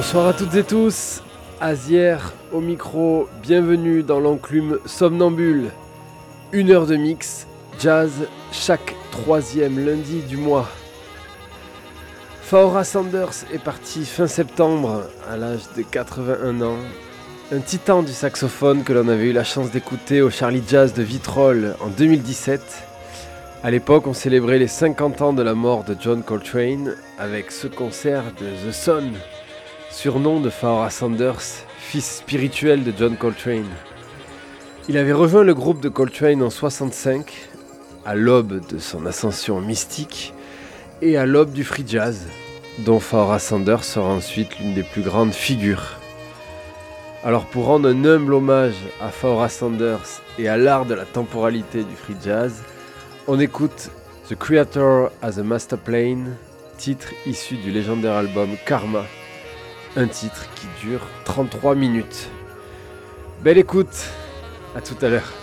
Bonsoir à toutes et tous, Azière au micro, bienvenue dans l'enclume somnambule. Une heure de mix, jazz, chaque troisième lundi du mois. Faora Sanders est parti fin septembre à l'âge de 81 ans. Un titan du saxophone que l'on avait eu la chance d'écouter au Charlie Jazz de Vitrolles en 2017. À l'époque, on célébrait les 50 ans de la mort de John Coltrane avec ce concert de The Sun surnom de Pharoah Sanders, fils spirituel de John Coltrane. Il avait rejoint le groupe de Coltrane en 65, à l'aube de son ascension mystique et à l'aube du free jazz, dont Pharoah Sanders sera ensuite l'une des plus grandes figures. Alors pour rendre un humble hommage à Pharoah Sanders et à l'art de la temporalité du free jazz, on écoute The Creator as a Master Plane, titre issu du légendaire album Karma un titre qui dure 33 minutes. Belle écoute, à tout à l'heure.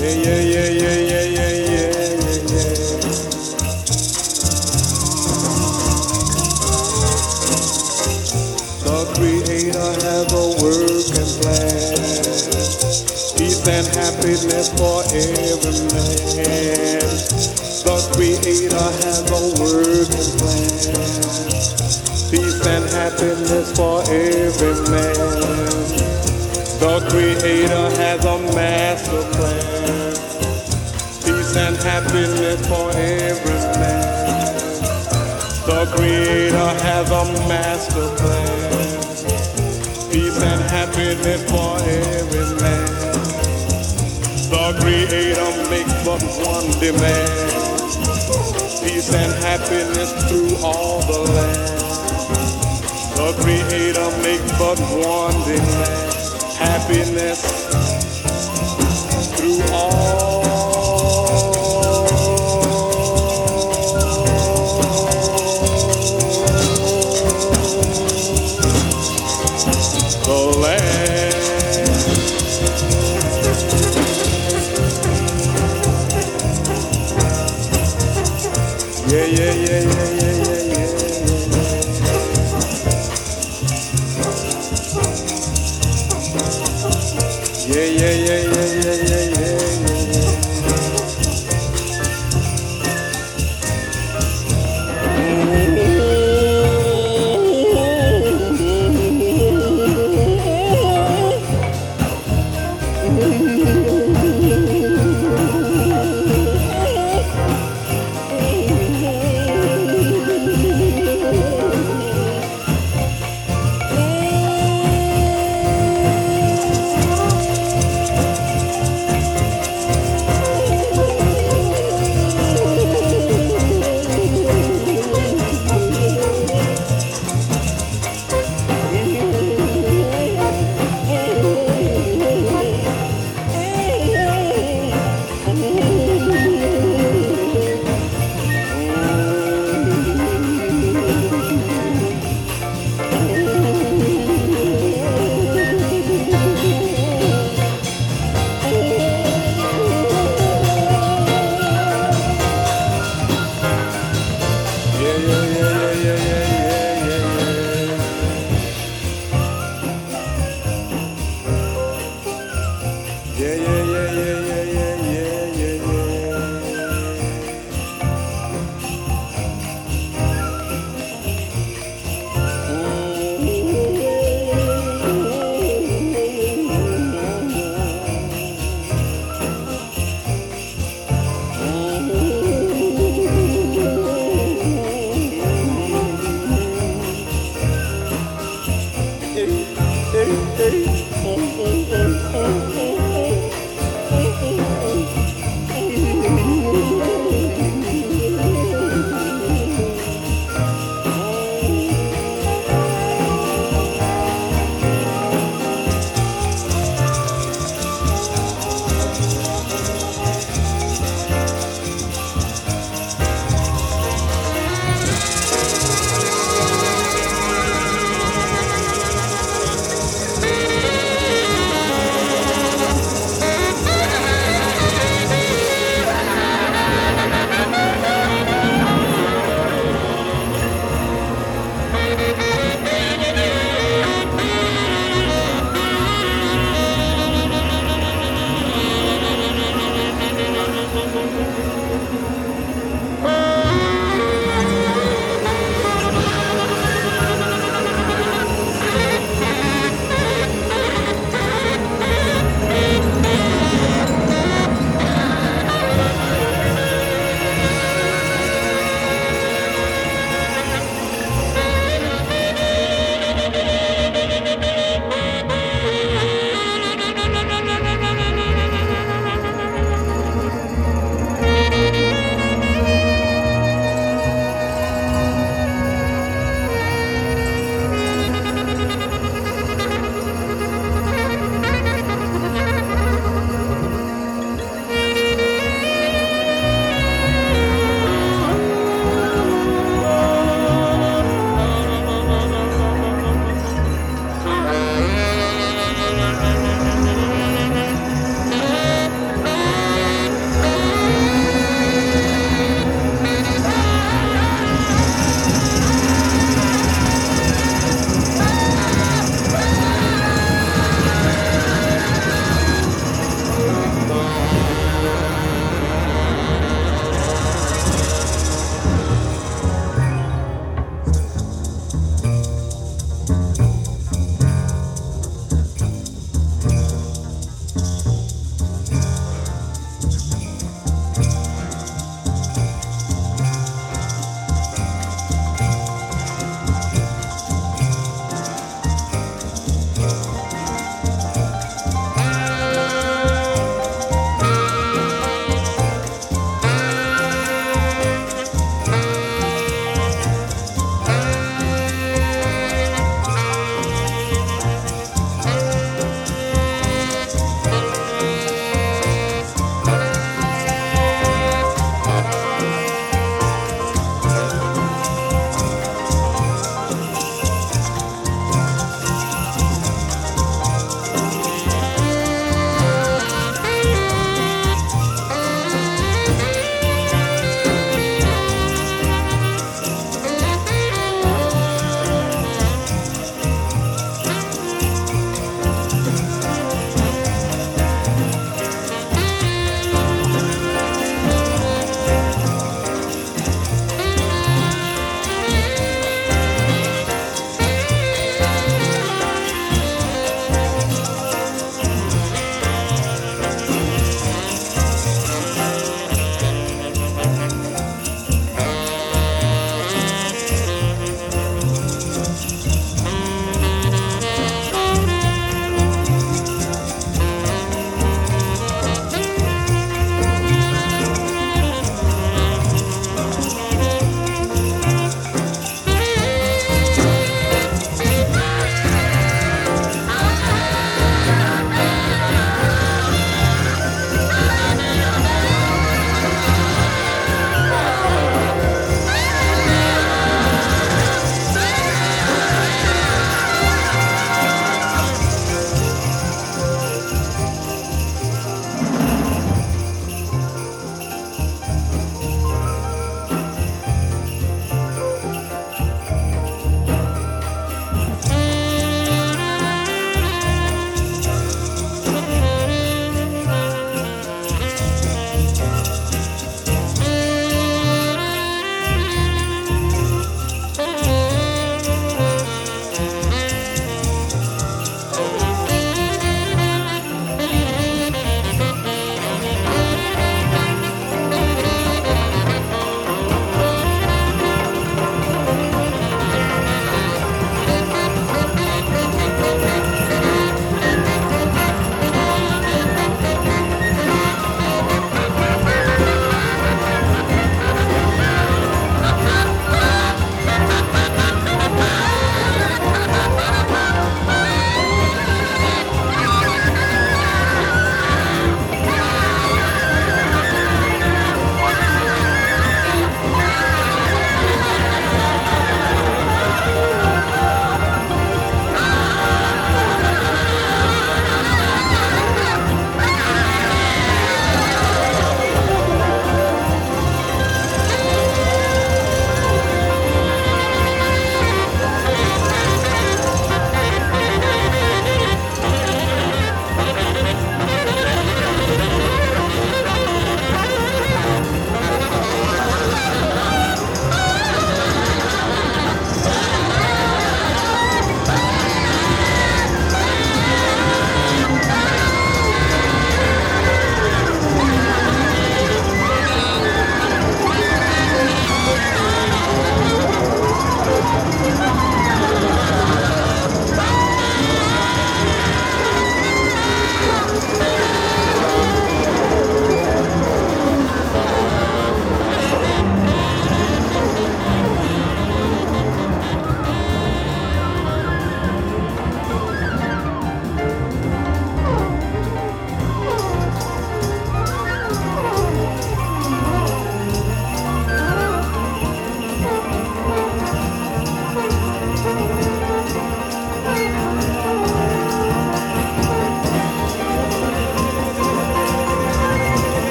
Yeah, yeah, yeah, yeah, yeah, yeah, yeah. The Creator has a work and plan. Peace and happiness for every man. The Creator has a work and plan. Peace and happiness for every man. The Creator has a master plan and happiness for every man. The Creator has a master plan. Peace and happiness for every man. The Creator makes but one demand. Peace and happiness through all the land. The Creator makes but one demand. Happiness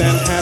and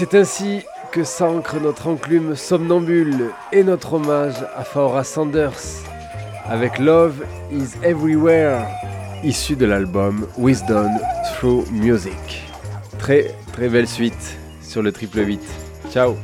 C'est ainsi que s'ancre notre enclume somnambule et notre hommage à Faora Sanders avec Love is Everywhere, issu de l'album Wisdom Through Music. Très très belle suite sur le triple 8. Ciao